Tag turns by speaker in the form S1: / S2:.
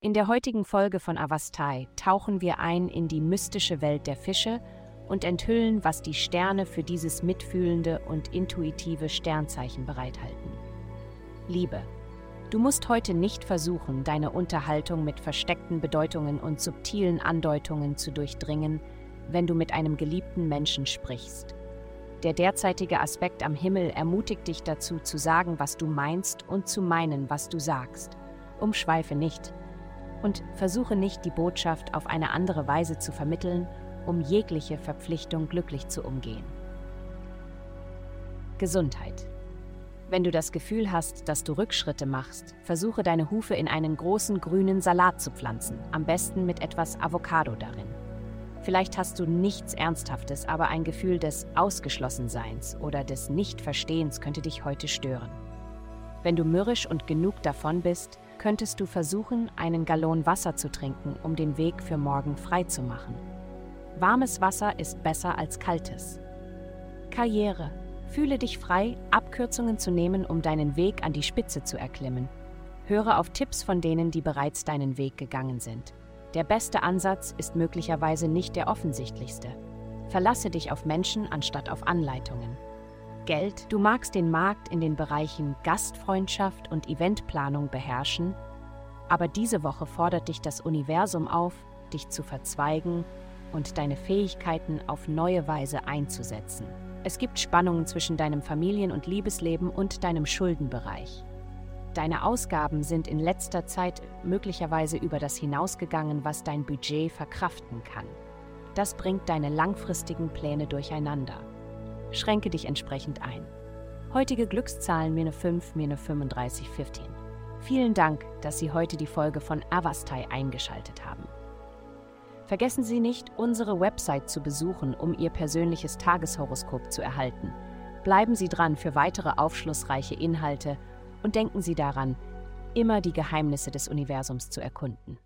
S1: In der heutigen Folge von Avastai tauchen wir ein in die mystische Welt der Fische und enthüllen, was die Sterne für dieses mitfühlende und intuitive Sternzeichen bereithalten. Liebe. Du musst heute nicht versuchen, deine Unterhaltung mit versteckten Bedeutungen und subtilen Andeutungen zu durchdringen, wenn du mit einem geliebten Menschen sprichst. Der derzeitige Aspekt am Himmel ermutigt dich dazu, zu sagen, was du meinst und zu meinen, was du sagst. Umschweife nicht und versuche nicht, die Botschaft auf eine andere Weise zu vermitteln, um jegliche Verpflichtung glücklich zu umgehen. Gesundheit. Wenn du das Gefühl hast, dass du Rückschritte machst, versuche deine Hufe in einen großen grünen Salat zu pflanzen, am besten mit etwas Avocado darin. Vielleicht hast du nichts Ernsthaftes, aber ein Gefühl des Ausgeschlossenseins oder des Nichtverstehens könnte dich heute stören. Wenn du mürrisch und genug davon bist, könntest du versuchen, einen Gallon Wasser zu trinken, um den Weg für morgen frei zu machen. Warmes Wasser ist besser als kaltes. Karriere. Fühle dich frei, Abkürzungen zu nehmen, um deinen Weg an die Spitze zu erklimmen. Höre auf Tipps von denen, die bereits deinen Weg gegangen sind. Der beste Ansatz ist möglicherweise nicht der offensichtlichste. Verlasse dich auf Menschen anstatt auf Anleitungen. Geld, du magst den Markt in den Bereichen Gastfreundschaft und Eventplanung beherrschen, aber diese Woche fordert dich das Universum auf, dich zu verzweigen und deine Fähigkeiten auf neue Weise einzusetzen. Es gibt Spannungen zwischen deinem Familien- und Liebesleben und deinem Schuldenbereich. Deine Ausgaben sind in letzter Zeit möglicherweise über das hinausgegangen, was dein Budget verkraften kann. Das bringt deine langfristigen Pläne durcheinander. Schränke dich entsprechend ein. Heutige Glückszahlen eine 5, mir eine 35, 15. Vielen Dank, dass Sie heute die Folge von Avastai eingeschaltet haben. Vergessen Sie nicht, unsere Website zu besuchen, um Ihr persönliches Tageshoroskop zu erhalten. Bleiben Sie dran für weitere aufschlussreiche Inhalte und denken Sie daran, immer die Geheimnisse des Universums zu erkunden.